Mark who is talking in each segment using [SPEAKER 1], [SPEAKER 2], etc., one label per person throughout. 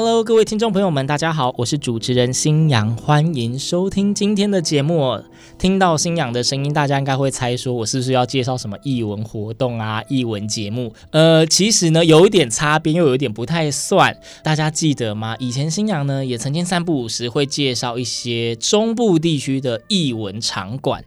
[SPEAKER 1] Hello，各位听众朋友们，大家好，我是主持人新阳，欢迎收听今天的节目。听到新阳的声音，大家应该会猜说我是不是要介绍什么艺文活动啊、艺文节目？呃，其实呢，有一点擦边，又有一点不太算。大家记得吗？以前新阳呢，也曾经三不五时会介绍一些中部地区的艺文场馆。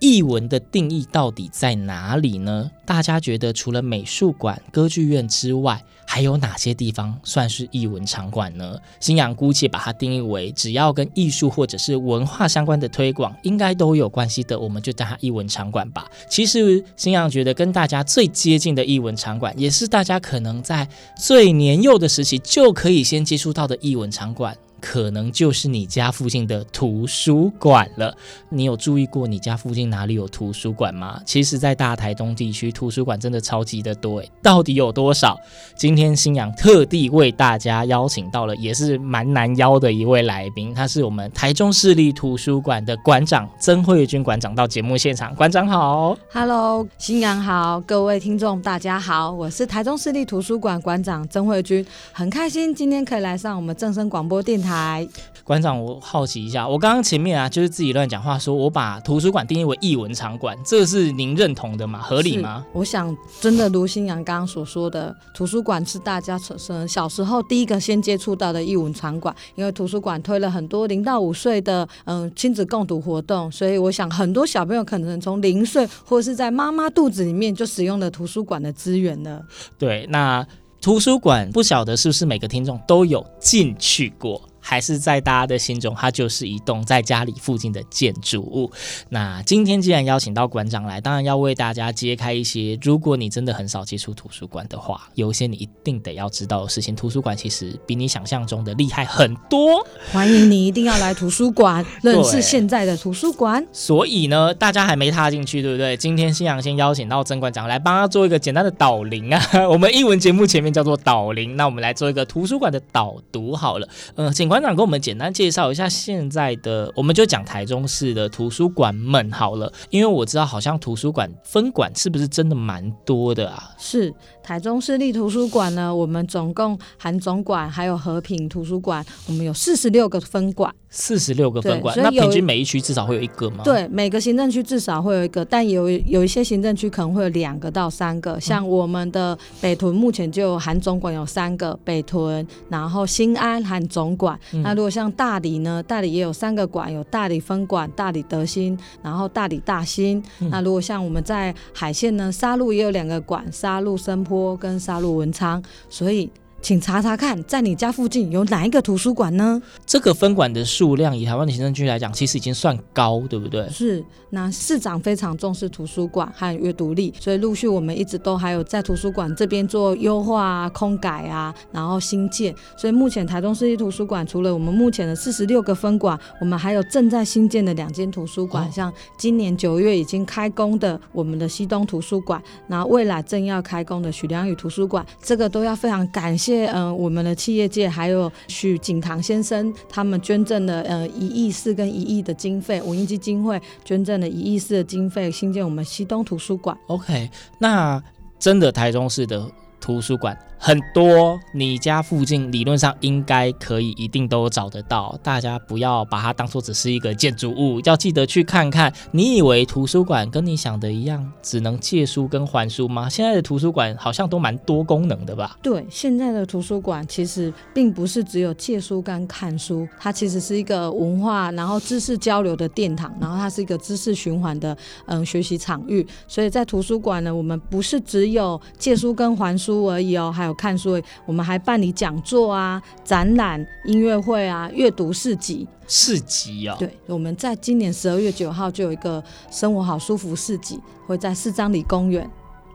[SPEAKER 1] 艺文的定义到底在哪里呢？大家觉得除了美术馆、歌剧院之外，还有哪些地方算是艺文场馆呢？新阳姑且把它定义为只要跟艺术或者是文化相关的推广，应该都有关系的，我们就叫它艺文场馆吧。其实新阳觉得跟大家最接近的艺文场馆，也是大家可能在最年幼的时期就可以先接触到的艺文场馆。可能就是你家附近的图书馆了。你有注意过你家附近哪里有图书馆吗？其实，在大台东地区，图书馆真的超级的多诶。到底有多少？今天新阳特地为大家邀请到了，也是蛮难邀的一位来宾，他是我们台中市立图书馆的馆长曾慧君馆长到节目现场。馆长好
[SPEAKER 2] ，Hello，新阳好，各位听众大家好，我是台中市立图书馆馆长曾慧君，很开心今天可以来上我们正声广播电台。台
[SPEAKER 1] 馆长，我好奇一下，我刚刚前面啊，就是自己乱讲话，说我把图书馆定义为艺文场馆，这是您认同的吗？合理吗？
[SPEAKER 2] 我想，真的如新阳刚刚所说的，图书馆是大家从小时候第一个先接触到的艺文场馆，因为图书馆推了很多零到五岁的嗯亲子共读活动，所以我想很多小朋友可能从零岁或是在妈妈肚子里面就使用了图书馆的资源了。
[SPEAKER 1] 对，那图书馆不晓得是不是每个听众都有进去过？还是在大家的心中，它就是一栋在家里附近的建筑物。那今天既然邀请到馆长来，当然要为大家揭开一些，如果你真的很少接触图书馆的话，有一些你一定得要知道的事情。图书馆其实比你想象中的厉害很多。
[SPEAKER 2] 欢迎你一定要来图书馆认识现在的图书馆。
[SPEAKER 1] 所以呢，大家还没踏进去，对不对？今天新阳先邀请到曾馆长来帮他做一个简单的导聆啊。我们英文节目前面叫做导聆，那我们来做一个图书馆的导读好了。嗯，请馆。馆长跟我们简单介绍一下现在的，我们就讲台中市的图书馆们好了，因为我知道好像图书馆分馆是不是真的蛮多的啊？
[SPEAKER 2] 是。台中市立图书馆呢，我们总共含总馆还有和平图书馆，我们有四十六个分馆，
[SPEAKER 1] 四十六个分馆，那平均每一区至少会有一个吗？
[SPEAKER 2] 对，每个行政区至少会有一个，但有有一些行政区可能会有两个到三个。像我们的北屯目前就含总馆有三个，北屯，然后新安含总馆。嗯、那如果像大理呢，大理也有三个馆，有大理分馆、大理德兴，然后大理大兴。嗯、那如果像我们在海线呢，沙鹿也有两个馆，沙鹿深坡。跟杀戮文昌，所以。请查查看，在你家附近有哪一个图书馆呢？
[SPEAKER 1] 这个分馆的数量，以台湾的行政区来讲，其实已经算高，对不对？
[SPEAKER 2] 是。那市长非常重视图书馆和阅读力，所以陆续我们一直都还有在图书馆这边做优化啊、空改啊，然后新建。所以目前台中市立图书馆除了我们目前的四十六个分馆，我们还有正在新建的两间图书馆，哦、像今年九月已经开工的我们的西东图书馆，然后未来正要开工的许良宇图书馆，这个都要非常感谢。谢嗯，我们的企业界还有许景堂先生，他们捐赠了呃一亿四跟一亿的经费，文艺基金会捐赠了一亿四的经费，新建我们西东图书馆。
[SPEAKER 1] OK，那真的台中市的图书馆。很多，你家附近理论上应该可以，一定都找得到。大家不要把它当做只是一个建筑物，要记得去看看。你以为图书馆跟你想的一样，只能借书跟还书吗？现在的图书馆好像都蛮多功能的吧？
[SPEAKER 2] 对，现在的图书馆其实并不是只有借书跟看书，它其实是一个文化，然后知识交流的殿堂，然后它是一个知识循环的嗯学习场域。所以在图书馆呢，我们不是只有借书跟还书而已哦，还看书，我们还办理讲座啊、展览、音乐会啊、阅读市集。
[SPEAKER 1] 市集啊、哦，
[SPEAKER 2] 对，我们在今年十二月九号就有一个生活好舒服市集，会在四张里公园。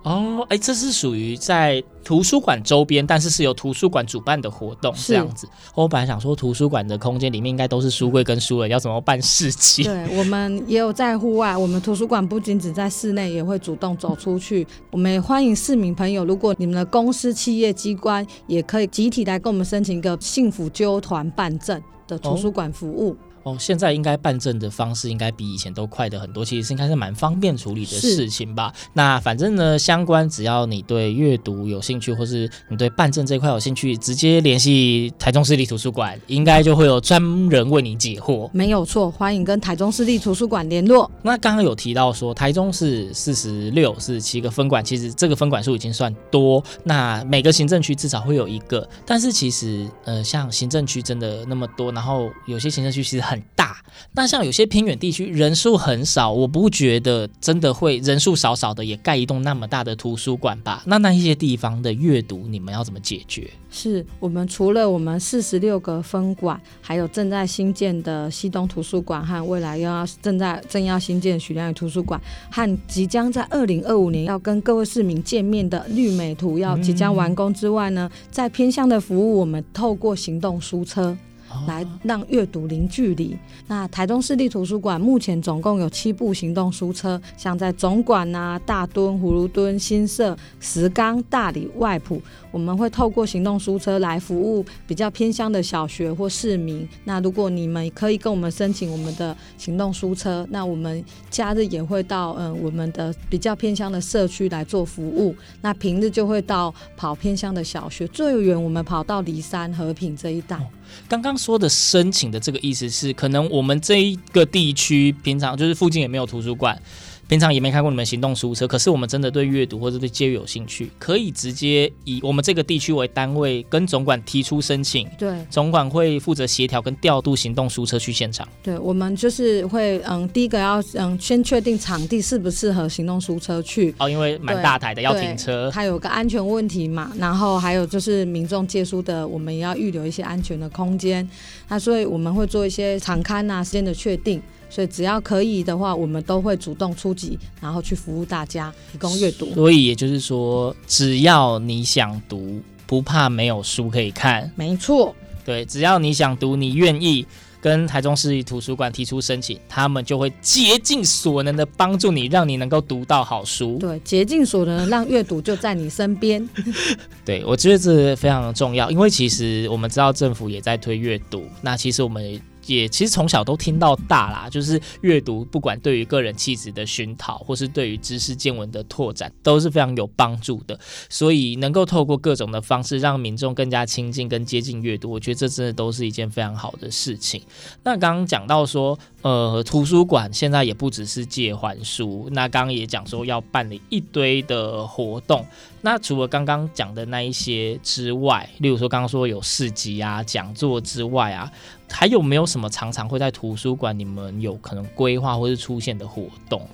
[SPEAKER 1] 哦，哎，这是属于在图书馆周边，但是是由图书馆主办的活动这样子。我本来想说，图书馆的空间里面应该都是书柜跟书了，要怎么办事情？
[SPEAKER 2] 对，我们也有在户外，我们图书馆不仅只在室内，也会主动走出去。我们也欢迎市民朋友，如果你们的公司、企业机关也可以集体来跟我们申请一个幸福揪团办证的图书馆服务。哦
[SPEAKER 1] 哦，现在应该办证的方式应该比以前都快的很多，其实是应该是蛮方便处理的事情吧。那反正呢，相关只要你对阅读有兴趣，或是你对办证这块有兴趣，直接联系台中市立图书馆，应该就会有专人为你解惑。
[SPEAKER 2] 没有错，欢迎跟台中市立图书馆联络。
[SPEAKER 1] 那刚刚有提到说，台中市四十六、四十七个分馆，其实这个分馆数已经算多。那每个行政区至少会有一个，但是其实呃，像行政区真的那么多，然后有些行政区其实很。很大，那像有些偏远地区人数很少，我不觉得真的会人数少少的也盖一栋那么大的图书馆吧？那那一些地方的阅读，你们要怎么解决？
[SPEAKER 2] 是我们除了我们四十六个分馆，还有正在新建的西东图书馆和未来又要正在正要新建的许亮宇图书馆，和即将在二零二五年要跟各位市民见面的绿美图要即将完工之外呢，嗯、在偏向的服务，我们透过行动书车。来让阅读零距离。那台中市立图书馆目前总共有七部行动书车，像在总馆啊、大墩、葫芦墩、新社、石冈、大里、外埔，我们会透过行动书车来服务比较偏乡的小学或市民。那如果你们可以跟我们申请我们的行动书车，那我们假日也会到嗯、我们的比较偏乡的社区来做服务。那平日就会到跑偏乡的小学，最远我们跑到梨山和平这一带。
[SPEAKER 1] 刚刚说的申请的这个意思是，可能我们这一个地区平常就是附近也没有图书馆。平常也没看过你们行动书车，可是我们真的对阅读或者对街有兴趣，可以直接以我们这个地区为单位跟总管提出申请。
[SPEAKER 2] 对，
[SPEAKER 1] 总管会负责协调跟调度行动书车去现场。
[SPEAKER 2] 对，我们就是会嗯，第一个要嗯先确定场地适不适合行动书车去。
[SPEAKER 1] 哦，因为蛮大台的要停车，
[SPEAKER 2] 它有个安全问题嘛。然后还有就是民众借书的，我们也要预留一些安全的空间。那所以我们会做一些场勘啊时间的确定。所以只要可以的话，我们都会主动出击，然后去服务大家，提供阅读。
[SPEAKER 1] 所以也就是说，只要你想读，不怕没有书可以看。
[SPEAKER 2] 没错，
[SPEAKER 1] 对，只要你想读，你愿意跟台中市立图书馆提出申请，他们就会竭尽所能的帮助你，让你能够读到好书。
[SPEAKER 2] 对，竭尽所能让阅读就在你身边。
[SPEAKER 1] 对，我觉得这非常的重要，因为其实我们知道政府也在推阅读，那其实我们。也其实从小都听到大啦，就是阅读，不管对于个人气质的熏陶，或是对于知识见闻的拓展，都是非常有帮助的。所以能够透过各种的方式，让民众更加亲近跟接近阅读，我觉得这真的都是一件非常好的事情。那刚刚讲到说，呃，图书馆现在也不只是借还书，那刚刚也讲说要办理一堆的活动。那除了刚刚讲的那一些之外，例如说刚刚说有市集啊、讲座之外啊，还有没有什么常常会在图书馆你们有可能规划或是出现的活
[SPEAKER 2] 动？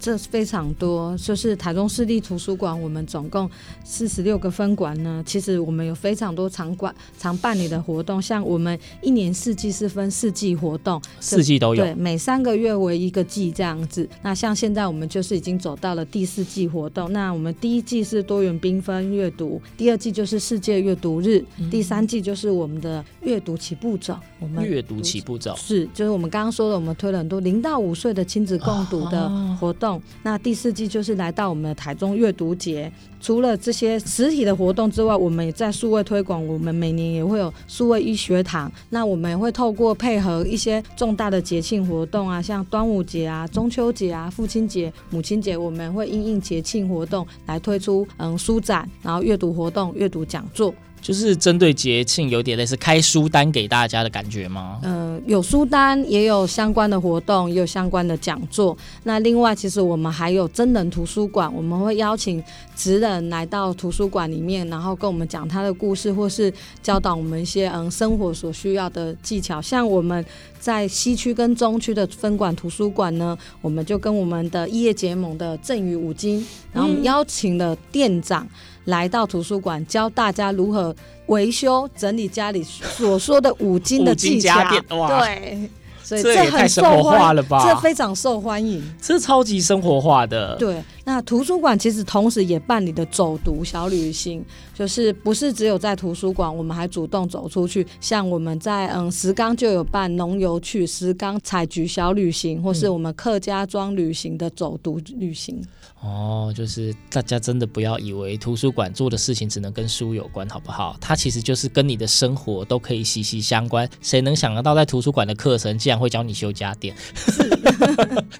[SPEAKER 2] 这非常多，就是台中市立图书馆，我们总共四十六个分馆呢。其实我们有非常多场馆常办理的活动，像我们一年四季是分四季活动，
[SPEAKER 1] 四季都有，
[SPEAKER 2] 对，每三个月为一个季这样子。那像现在我们就是已经走到了第四季活动。那我们第一季是多元缤纷阅读，第二季就是世界阅读日，嗯、第三季就是我们的阅读起步走。我们
[SPEAKER 1] 阅读起步走
[SPEAKER 2] 是，就是我们刚刚说的，我们推了很多零到五岁的亲子共读的活动。哦那第四季就是来到我们的台中阅读节，除了这些实体的活动之外，我们也在数位推广。我们每年也会有数位医学堂，那我们也会透过配合一些重大的节庆活动啊，像端午节啊、中秋节啊、父亲节、母亲节，我们会因应节庆活动来推出嗯书展，然后阅读活动、阅读讲座。
[SPEAKER 1] 就是针对节庆，有点类似开书单给大家的感觉吗？
[SPEAKER 2] 嗯、呃，有书单，也有相关的活动，也有相关的讲座。那另外，其实我们还有真人图书馆，我们会邀请职人来到图书馆里面，然后跟我们讲他的故事，或是教导我们一些嗯生活所需要的技巧。像我们在西区跟中区的分馆图书馆呢，我们就跟我们的异业结盟的赠与五金，然后我们邀请了店长。来到图书馆，教大家如何维修整理家里所说的五金的技巧。对，所以
[SPEAKER 1] 这
[SPEAKER 2] 很
[SPEAKER 1] 生活
[SPEAKER 2] 受欢
[SPEAKER 1] 化了吧？
[SPEAKER 2] 这非常受欢迎。
[SPEAKER 1] 这超级生活化的。
[SPEAKER 2] 对，那图书馆其实同时也办理的走读小旅行，就是不是只有在图书馆，我们还主动走出去。像我们在嗯石冈就有办农游去石冈采菊小旅行，或是我们客家庄旅行的走读旅行。
[SPEAKER 1] 哦，就是大家真的不要以为图书馆做的事情只能跟书有关，好不好？它其实就是跟你的生活都可以息息相关。谁能想得到在图书馆的课程竟然会教你修家电？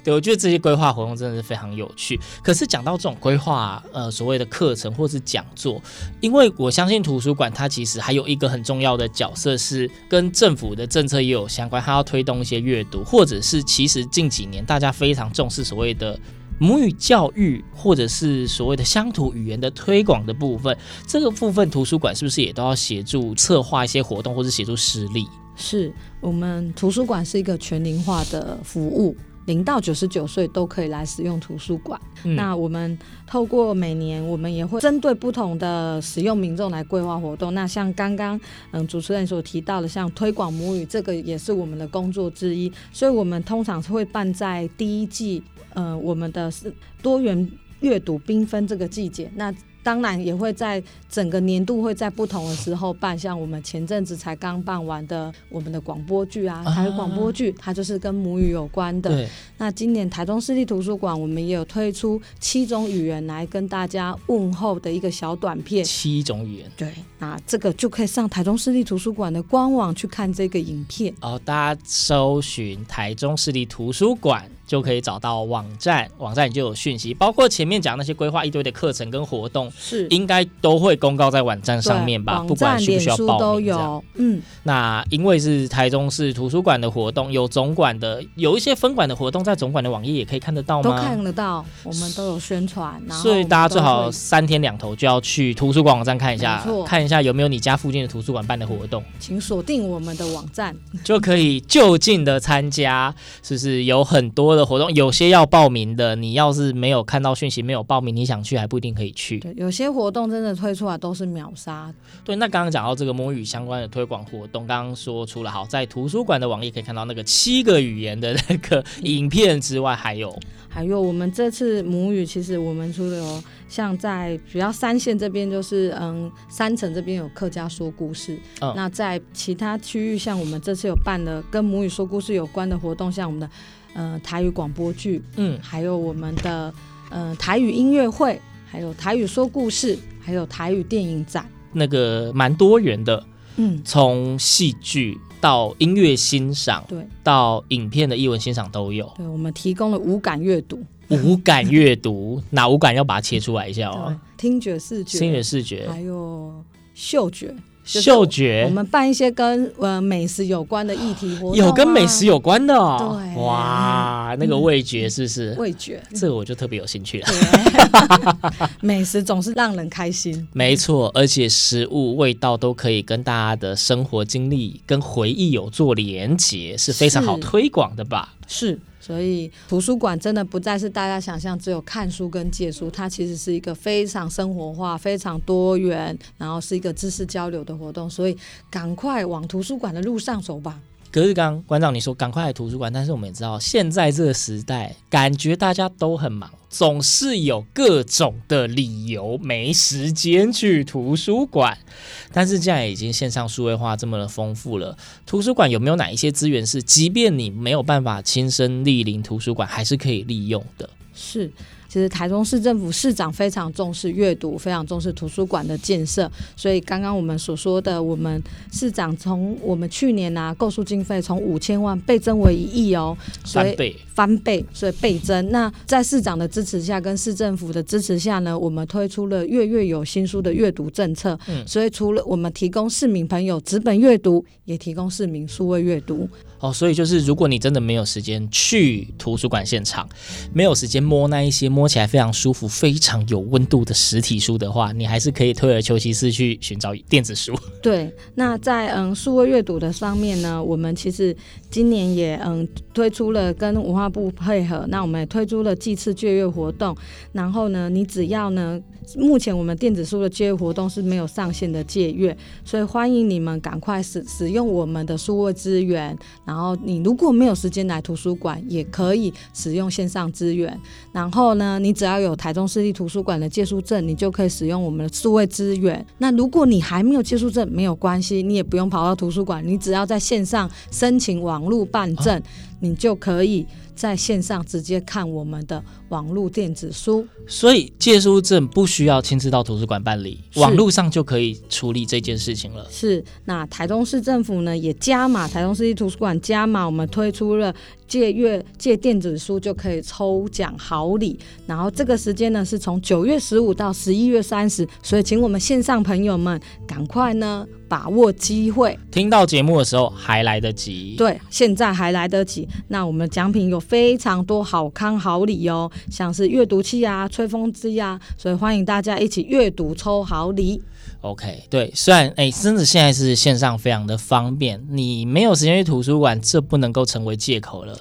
[SPEAKER 1] 对，我觉得这些规划活动真的是非常有趣。可是讲到这种规划，呃，所谓的课程或是讲座，因为我相信图书馆它其实还有一个很重要的角色是跟政府的政策也有相关，它要推动一些阅读，或者是其实近几年大家非常重视所谓的。母语教育，或者是所谓的乡土语言的推广的部分，这个部分图书馆是不是也都要协助策划一些活动，或者协助实力？
[SPEAKER 2] 是我们图书馆是一个全龄化的服务，零到九十九岁都可以来使用图书馆。嗯、那我们透过每年，我们也会针对不同的使用民众来规划活动。那像刚刚嗯主持人所提到的，像推广母语，这个也是我们的工作之一。所以我们通常会办在第一季。呃，我们的是多元阅读缤纷这个季节，那当然也会在整个年度会在不同的时候办，像我们前阵子才刚办完的我们的广播剧啊，台语广播剧，它就是跟母语有关的。对。那今年台中市立图书馆，我们也有推出七种语言来跟大家问候的一个小短片。
[SPEAKER 1] 七种语言。
[SPEAKER 2] 对。那这个就可以上台中市立图书馆的官网去看这个影片。
[SPEAKER 1] 哦，大家搜寻台中市立图书馆。就可以找到网站，网站就有讯息，包括前面讲那些规划一堆的课程跟活动，是应该都会公告在网站上面吧？不管需不需要报名都有。嗯，那因为是台中市图书馆的活动，有总馆的，有一些分馆的活动，在总馆的网页也可以看得到吗？
[SPEAKER 2] 都看得到，我们都有宣传。
[SPEAKER 1] 所以大家最好三天两头就要去图书馆网站看一下，看一下有没有你家附近的图书馆办的活动，
[SPEAKER 2] 请锁定我们的网站，
[SPEAKER 1] 就可以就近的参加，是不是有很多的。的活动有些要报名的，你要是没有看到讯息，没有报名，你想去还不一定可以去。
[SPEAKER 2] 对，有些活动真的推出来都是秒杀。
[SPEAKER 1] 对，那刚刚讲到这个母语相关的推广活动，刚刚说除了好在图书馆的网页可以看到那个七个语言的那个影片之外，还有
[SPEAKER 2] 还有我们这次母语，其实我们除了有像在主要三线这边，就是嗯三城这边有客家说故事。嗯，那在其他区域，像我们这次有办的跟母语说故事有关的活动，像我们的。呃，台语广播剧，嗯，还有我们的呃台语音乐会，还有台语说故事，还有台语电影展，
[SPEAKER 1] 那个蛮多元的，嗯，从戏剧到音乐欣赏，对，到影片的译文欣赏都有。
[SPEAKER 2] 对，我们提供了五感阅读，
[SPEAKER 1] 五感阅读，哪五感要把它切出来一下哦？
[SPEAKER 2] 听觉、视觉、
[SPEAKER 1] 听觉、视觉，
[SPEAKER 2] 还有嗅觉。
[SPEAKER 1] 嗅觉，
[SPEAKER 2] 我们办一些跟呃美食有关的议题活动，
[SPEAKER 1] 有跟美食有关的哦。对，哇，那个味觉是不是？
[SPEAKER 2] 味觉，
[SPEAKER 1] 这个我就特别有兴趣了。
[SPEAKER 2] 美食总是让人开心，
[SPEAKER 1] 没错，而且食物味道都可以跟大家的生活经历跟回忆有做连结，是非常好推广的吧？
[SPEAKER 2] 是。所以图书馆真的不再是大家想象只有看书跟借书，它其实是一个非常生活化、非常多元，然后是一个知识交流的活动。所以赶快往图书馆的路上走吧。
[SPEAKER 1] 可是刚馆长你说赶快来图书馆，但是我们也知道现在这个时代，感觉大家都很忙，总是有各种的理由没时间去图书馆。但是现在已经线上数位化这么的丰富了，图书馆有没有哪一些资源是，即便你没有办法亲身莅临图书馆，还是可以利用的？
[SPEAKER 2] 是。其实台中市政府市长非常重视阅读，非常重视图书馆的建设，所以刚刚我们所说的，我们市长从我们去年啊购书经费从五千万倍增为一亿哦，所以
[SPEAKER 1] 翻倍，
[SPEAKER 2] 翻倍，所以倍增。那在市长的支持下，跟市政府的支持下呢，我们推出了月月有新书的阅读政策。嗯，所以除了我们提供市民朋友纸本阅读，也提供市民数位阅读。
[SPEAKER 1] 哦，所以就是如果你真的没有时间去图书馆现场，没有时间摸那一些摸。摸起来非常舒服、非常有温度的实体书的话，你还是可以退而求其次去寻找电子书。
[SPEAKER 2] 对，那在嗯数位阅读的上面呢，我们其实今年也嗯推出了跟文化部配合，那我们也推出了季次借阅活动。然后呢，你只要呢，目前我们电子书的借阅活动是没有上限的借阅，所以欢迎你们赶快使使用我们的数位资源。然后你如果没有时间来图书馆，也可以使用线上资源。然后呢，你只要有台中市立图书馆的借书证，你就可以使用我们的数位资源。那如果你还没有借书证，没有关系，你也不用跑到图书馆，你只要在线上申请网络办证，你就可以在线上直接看我们的网络电子书。
[SPEAKER 1] 所以借书证不需要亲自到图书馆办理，网络上就可以处理这件事情了。
[SPEAKER 2] 是，那台东市政府呢也加码，台东市立图书馆加码，我们推出了借阅借电子书就可以抽奖好礼。然后这个时间呢是从九月十五到十一月三十，所以请我们线上朋友们赶快呢把握机会。
[SPEAKER 1] 听到节目的时候还来得及，
[SPEAKER 2] 对，现在还来得及。那我们奖品有非常多好康好礼哦，像是阅读器啊。吹风机啊，所以欢迎大家一起阅读抽好礼。
[SPEAKER 1] OK，对，虽然哎，真的现在是线上非常的方便，你没有时间去图书馆，这不能够成为借口了，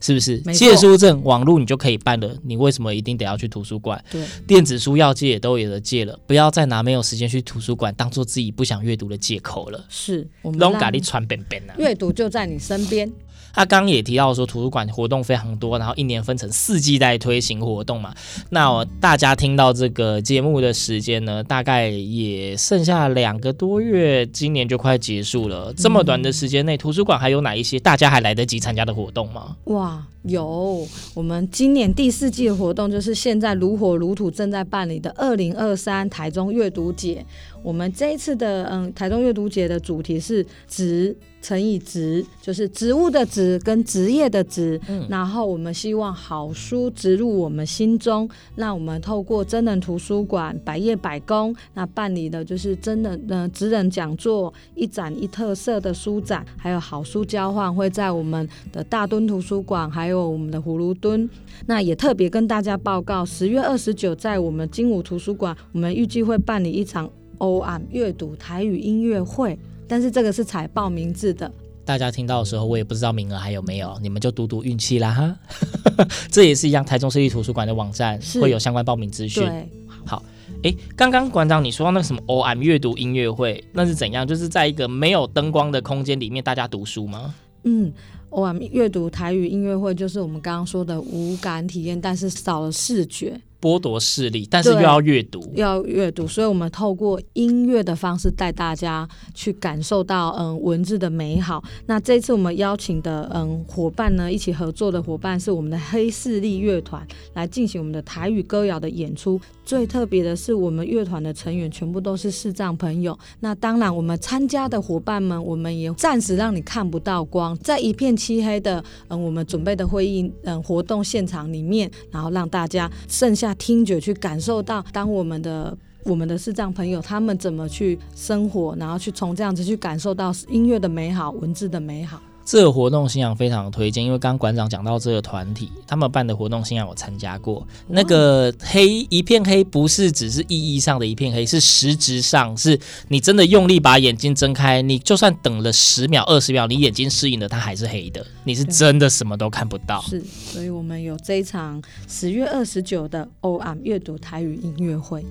[SPEAKER 1] 是不是？借书证网络你就可以办了，你为什么一定得要去图书馆？
[SPEAKER 2] 对，
[SPEAKER 1] 电子书要借也都有的借了，不要再拿没有时间去图书馆当做自己不想阅读的借口了。
[SPEAKER 2] 是，我们
[SPEAKER 1] 让咖喱传便便啊，
[SPEAKER 2] 阅读就在你身边。
[SPEAKER 1] 他刚刚也提到说，图书馆活动非常多，然后一年分成四季在推行活动嘛。那大家听到这个节目的时间呢，大概也剩下两个多月，今年就快结束了。这么短的时间内，图书馆还有哪一些大家还来得及参加的活动吗？
[SPEAKER 2] 哇，有！我们今年第四季的活动就是现在如火如荼正在办理的二零二三台中阅读节。我们这一次的嗯台中阅读节的主题是“植”。乘以植就是植物的植跟职业的职，嗯，然后我们希望好书植入我们心中，让我们透过真人图书馆百业百工，那办理的就是真人的职人讲座，一展一特色的书展，还有好书交换会在我们的大墩图书馆，还有我们的葫芦墩，那也特别跟大家报告，十月二十九在我们精武图书馆，我们预计会办理一场欧安阅读台语音乐会。但是这个是采报名制的，
[SPEAKER 1] 大家听到的时候，我也不知道名额还有没有，你们就赌赌运气啦哈。这也是一样，台中市立图书馆的网站会有相关报名资讯。
[SPEAKER 2] 对，
[SPEAKER 1] 好，哎，刚刚馆长你说到那个什么 OM 阅读音乐会，那是怎样？就是在一个没有灯光的空间里面，大家读书吗？
[SPEAKER 2] 嗯，OM 阅读台语音乐会就是我们刚刚说的无感体验，但是少了视觉。
[SPEAKER 1] 剥夺视力，但是又要阅读，
[SPEAKER 2] 要阅读，所以我们透过音乐的方式带大家去感受到嗯文字的美好。那这次我们邀请的嗯伙伴呢，一起合作的伙伴是我们的黑势力乐团来进行我们的台语歌谣的演出。最特别的是，我们乐团的成员全部都是视障朋友。那当然，我们参加的伙伴们，我们也暂时让你看不到光，在一片漆黑的嗯我们准备的会议嗯活动现场里面，然后让大家剩下。听觉去感受到，当我们的我们的视障朋友他们怎么去生活，然后去从这样子去感受到音乐的美好、文字的美好。
[SPEAKER 1] 这个活动信仰非常推荐，因为刚刚馆长讲到这个团体，他们办的活动信仰我参加过。那个黑一片黑，不是只是意义上的一片黑，是实质上是你真的用力把眼睛睁开，你就算等了十秒、二十秒，你眼睛适应了，它还是黑的，你是真的什么都看不到。
[SPEAKER 2] 是，所以我们有这一场十月二十九的 OM 阅读台语音乐会。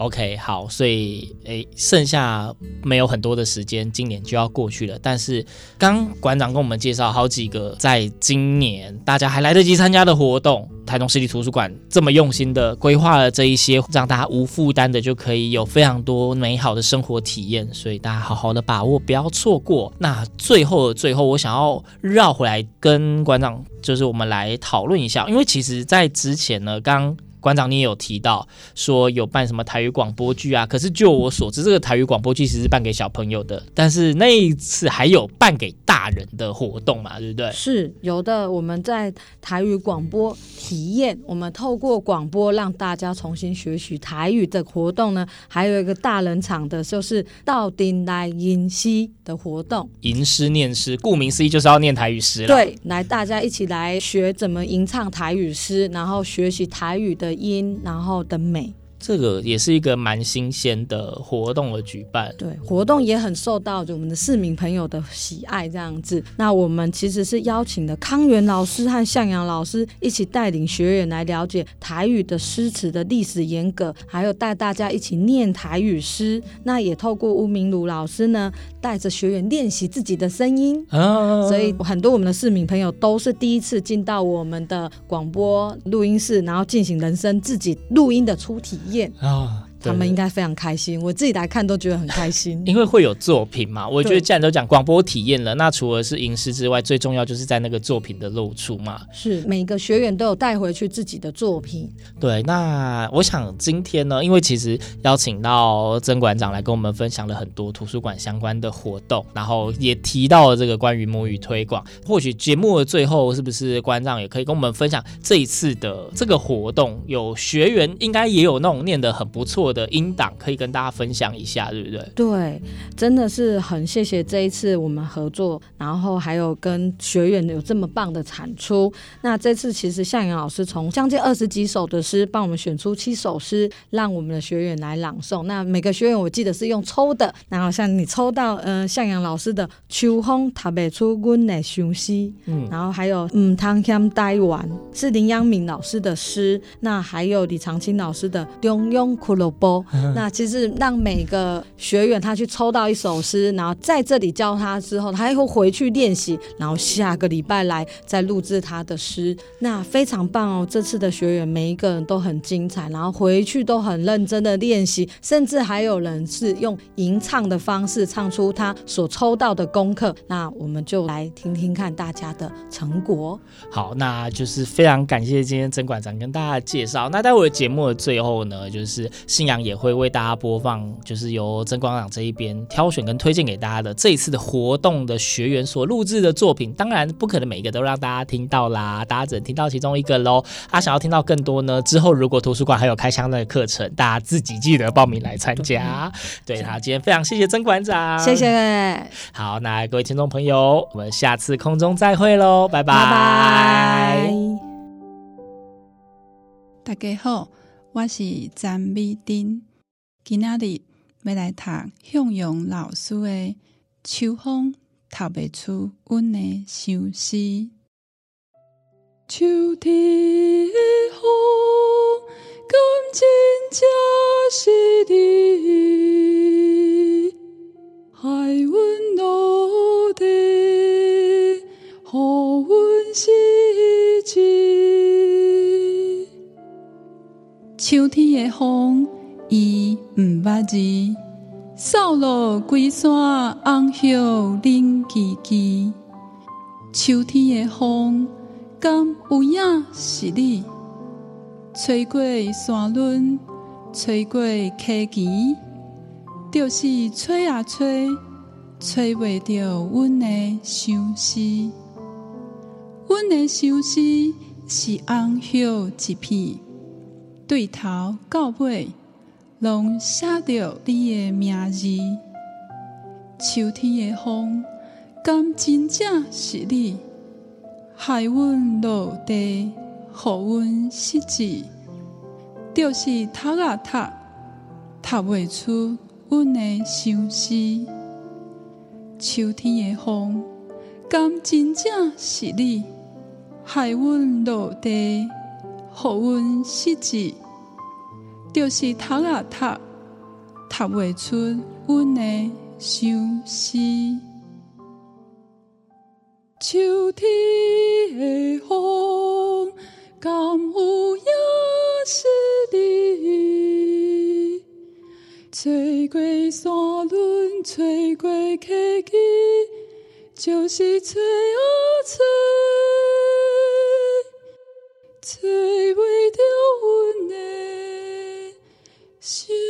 [SPEAKER 1] OK，好，所以诶，剩下没有很多的时间，今年就要过去了。但是刚馆长跟我们介绍好几个，在今年大家还来得及参加的活动，台中市立图书馆这么用心的规划了这一些，让大家无负担的就可以有非常多美好的生活体验。所以大家好好的把握，不要错过。那最后的最后，我想要绕回来跟馆长，就是我们来讨论一下，因为其实在之前呢，刚。馆长，你也有提到说有办什么台语广播剧啊？可是就我所知，这个台语广播剧其实是办给小朋友的，但是那一次还有办给大人的活动嘛，对不对？
[SPEAKER 2] 是有的。我们在台语广播体验，我们透过广播让大家重新学习台语的活动呢，还有一个大人场的，就是到底来吟诗的活动。
[SPEAKER 1] 吟诗念诗，顾名思义就是要念台语诗了。
[SPEAKER 2] 对，来大家一起来学怎么吟唱台语诗，然后学习台语的。的音，然后的美。
[SPEAKER 1] 这个也是一个蛮新鲜的活动的举办，
[SPEAKER 2] 对，活动也很受到我们的市民朋友的喜爱，这样子。那我们其实是邀请的康源老师和向阳老师一起带领学员来了解台语的诗词的历史沿革，还有带大家一起念台语诗。那也透过吴明儒老师呢，带着学员练习自己的声音，啊，所以很多我们的市民朋友都是第一次进到我们的广播录音室，然后进行人声自己录音的初体验。啊。他们应该非常开心，我自己来看都觉得很开心，
[SPEAKER 1] 因为会有作品嘛。我觉得既然都讲广播体验了，那除了是吟诗之外，最重要就是在那个作品的露出嘛。
[SPEAKER 2] 是每个学员都有带回去自己的作品。
[SPEAKER 1] 对，那我想今天呢，因为其实邀请到曾馆长来跟我们分享了很多图书馆相关的活动，然后也提到了这个关于母语推广。或许节目的最后，是不是馆长也可以跟我们分享这一次的这个活动？有学员应该也有那种念得很不错的音档可以跟大家分享一下，对不对？
[SPEAKER 2] 对，真的是很谢谢这一次我们合作，然后还有跟学员有这么棒的产出。那这次其实向阳老师从将近二十几首的诗，帮我们选出七首诗，让我们的学员来朗诵。那每个学员我记得是用抽的，然后像你抽到呃向阳老师的《秋风读不出阮的相思》，嗯，然后还有嗯汤香台湾是林央敏老师的诗，那还有李长青老师的《中庸苦萝卜》。那其实让每个学员他去抽到一首诗，然后在这里教他之后，他还会回去练习，然后下个礼拜来再录制他的诗。那非常棒哦！这次的学员每一个人都很精彩，然后回去都很认真的练习，甚至还有人是用吟唱的方式唱出他所抽到的功课。那我们就来听听看大家的成果。
[SPEAKER 1] 好，那就是非常感谢今天曾馆长跟大家介绍。那待会节目的最后呢，就是信阳也会为大家播放，就是由曾馆长这一边挑选跟推荐给大家的这一次的活动的学员所录制的作品。当然不可能每一个都让大家听到啦，大家只能听到其中一个喽。啊，想要听到更多呢？之后如果图书馆还有开箱的课程，大家自己记得报名来参加。对，好，今天非常谢谢曾馆长，
[SPEAKER 2] 谢谢。
[SPEAKER 1] 好，那各位听众朋友，我们下次空中再会喽，拜拜。
[SPEAKER 2] 拜拜。
[SPEAKER 3] 大家好，我是詹美丁。今仔日要来读向阳老师的《秋风读不出阮的相思》。秋天的风，敢真正是你，害阮落地，予阮失志。秋天的风。伊毋捌字，扫落规山红叶冷吱吱。秋天的风，敢有影是你？吹过山仑，吹过溪墘，就是吹啊吹，吹袂着阮的相思。阮的相思是红叶一片，对头到尾。拢写着你的名字，秋天的风，敢真正是你？害阮落地，予阮失志，就是读啊读，读袂出阮的相思。秋天的风，敢真正是你？害阮落地，予阮失志。就是读啊读，读袂出阮的相思。秋天的风，敢有影是你？吹过山仑，吹过溪墘，就是吹啊吹，吹袂到阮的心。